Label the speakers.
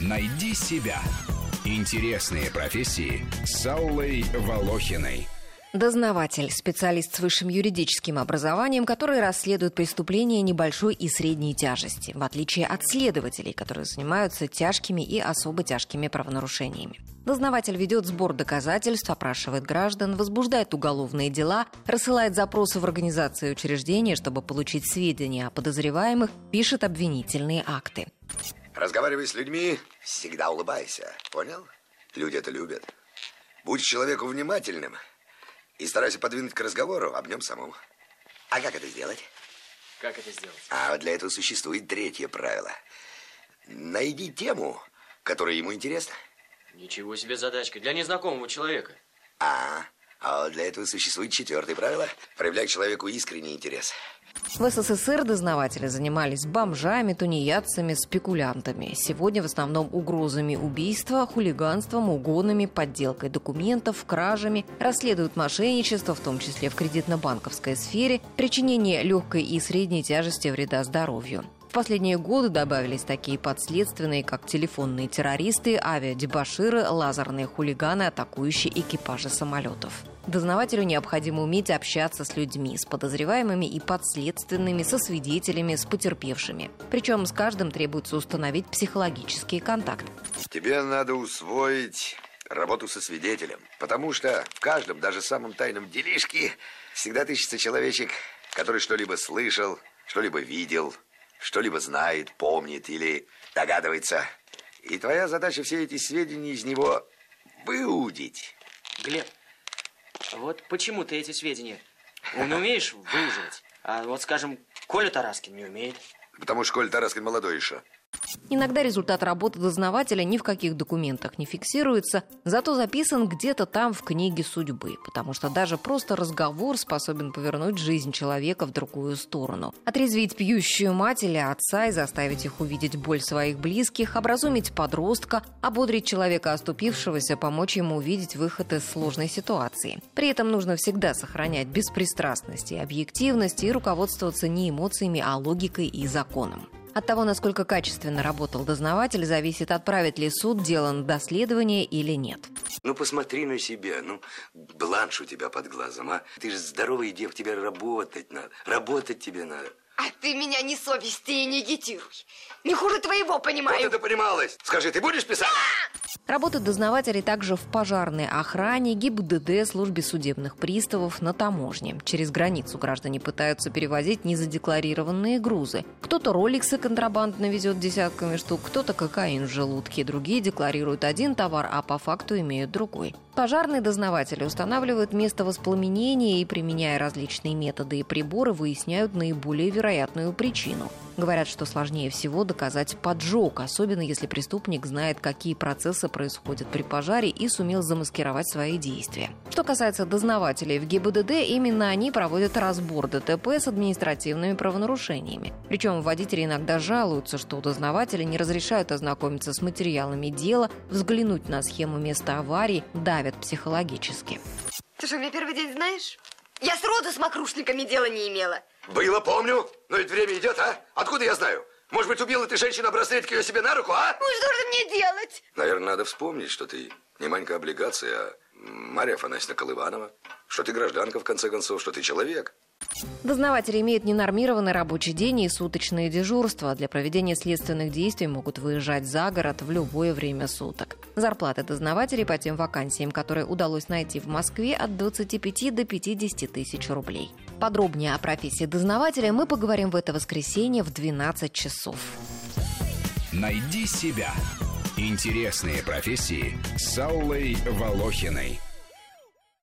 Speaker 1: Найди себя. Интересные профессии с Аллой Волохиной.
Speaker 2: Дознаватель – специалист с высшим юридическим образованием, который расследует преступления небольшой и средней тяжести, в отличие от следователей, которые занимаются тяжкими и особо тяжкими правонарушениями. Дознаватель ведет сбор доказательств, опрашивает граждан, возбуждает уголовные дела, рассылает запросы в организации и учреждения, чтобы получить сведения о подозреваемых, пишет обвинительные акты.
Speaker 3: Разговаривай с людьми, всегда улыбайся. Понял? Люди это любят. Будь человеку внимательным и старайся подвинуть к разговору об нем самом. А как это сделать?
Speaker 4: Как это сделать?
Speaker 3: А вот для этого существует третье правило. Найди тему, которая ему интересна.
Speaker 4: Ничего себе задачка для незнакомого человека.
Speaker 3: А, а вот для этого существует четвертое правило. Проявляй человеку искренний интерес.
Speaker 2: В СССР дознаватели занимались бомжами, тунеядцами, спекулянтами. Сегодня в основном угрозами убийства, хулиганством, угонами, подделкой документов, кражами, расследуют мошенничество, в том числе в кредитно-банковской сфере, причинение легкой и средней тяжести вреда здоровью. В последние годы добавились такие подследственные, как телефонные террористы, авиадебаширы, лазерные хулиганы, атакующие экипажи самолетов. Дознавателю необходимо уметь общаться с людьми, с подозреваемыми и подследственными, со свидетелями, с потерпевшими. Причем с каждым требуется установить психологический контакт.
Speaker 3: Тебе надо усвоить работу со свидетелем, потому что в каждом, даже самом тайном делишке, всегда тыщется человечек, который что-либо слышал, что-либо видел, что-либо знает, помнит или догадывается. И твоя задача все эти сведения из него выудить.
Speaker 4: Глеб, вот почему ты эти сведения не умеешь выуживать? А вот, скажем, Коля Тараскин не умеет.
Speaker 3: Потому что Коля Тараскин молодой еще.
Speaker 2: Иногда результат работы дознавателя ни в каких документах не фиксируется, зато записан где-то там в книге судьбы, потому что даже просто разговор способен повернуть жизнь человека в другую сторону. Отрезвить пьющую мать или отца и заставить их увидеть боль своих близких, образумить подростка, ободрить человека оступившегося, помочь ему увидеть выход из сложной ситуации. При этом нужно всегда сохранять беспристрастность и объективность и руководствоваться не эмоциями, а логикой и законом. От того, насколько качественно работал дознаватель, зависит, отправит ли суд дело на доследование или нет.
Speaker 3: Ну, посмотри на себя. Ну, бланш у тебя под глазом, а? Ты же здоровый дев, тебе работать надо. Работать тебе надо.
Speaker 5: А ты меня не совести и не агитируй. Не хуже твоего, понимаю.
Speaker 3: Вот это понималось. Скажи, ты будешь писать?
Speaker 2: Работают дознаватели также в пожарной охране, ГИБДД, службе судебных приставов, на таможне. Через границу граждане пытаются перевозить незадекларированные грузы. Кто-то роликсы контрабандно везет десятками штук, кто-то кокаин в желудке, другие декларируют один товар, а по факту имеют другой. Пожарные дознаватели устанавливают место воспламенения и, применяя различные методы и приборы, выясняют наиболее вероятную причину. Говорят, что сложнее всего доказать поджог, особенно если преступник знает, какие процессы происходят при пожаре и сумел замаскировать свои действия. Что касается дознавателей в ГИБДД, именно они проводят разбор ДТП с административными правонарушениями. Причем водители иногда жалуются, что дознаватели не разрешают ознакомиться с материалами дела, взглянуть на схему места аварии, давят психологически.
Speaker 5: Ты что, меня первый день знаешь? Я сроду с мокрушниками дела не имела.
Speaker 3: Было, помню. Но ведь время идет, а? Откуда я знаю? Может быть, убила ты женщину, браслетик ее себе на руку, а?
Speaker 5: Ну что же мне делать?
Speaker 3: Наверное, надо вспомнить, что ты не Манька облигация, а Мария Афанасьевна Колыванова. Что ты гражданка, в конце концов, что ты человек.
Speaker 2: Дознаватели имеют ненормированный рабочий день и суточные дежурства. Для проведения следственных действий могут выезжать за город в любое время суток. Зарплаты дознавателей по тем вакансиям, которые удалось найти в Москве, от 25 до 50 тысяч рублей. Подробнее о профессии дознавателя мы поговорим в это воскресенье в 12 часов.
Speaker 1: Найди себя. Интересные профессии с Аллой Волохиной.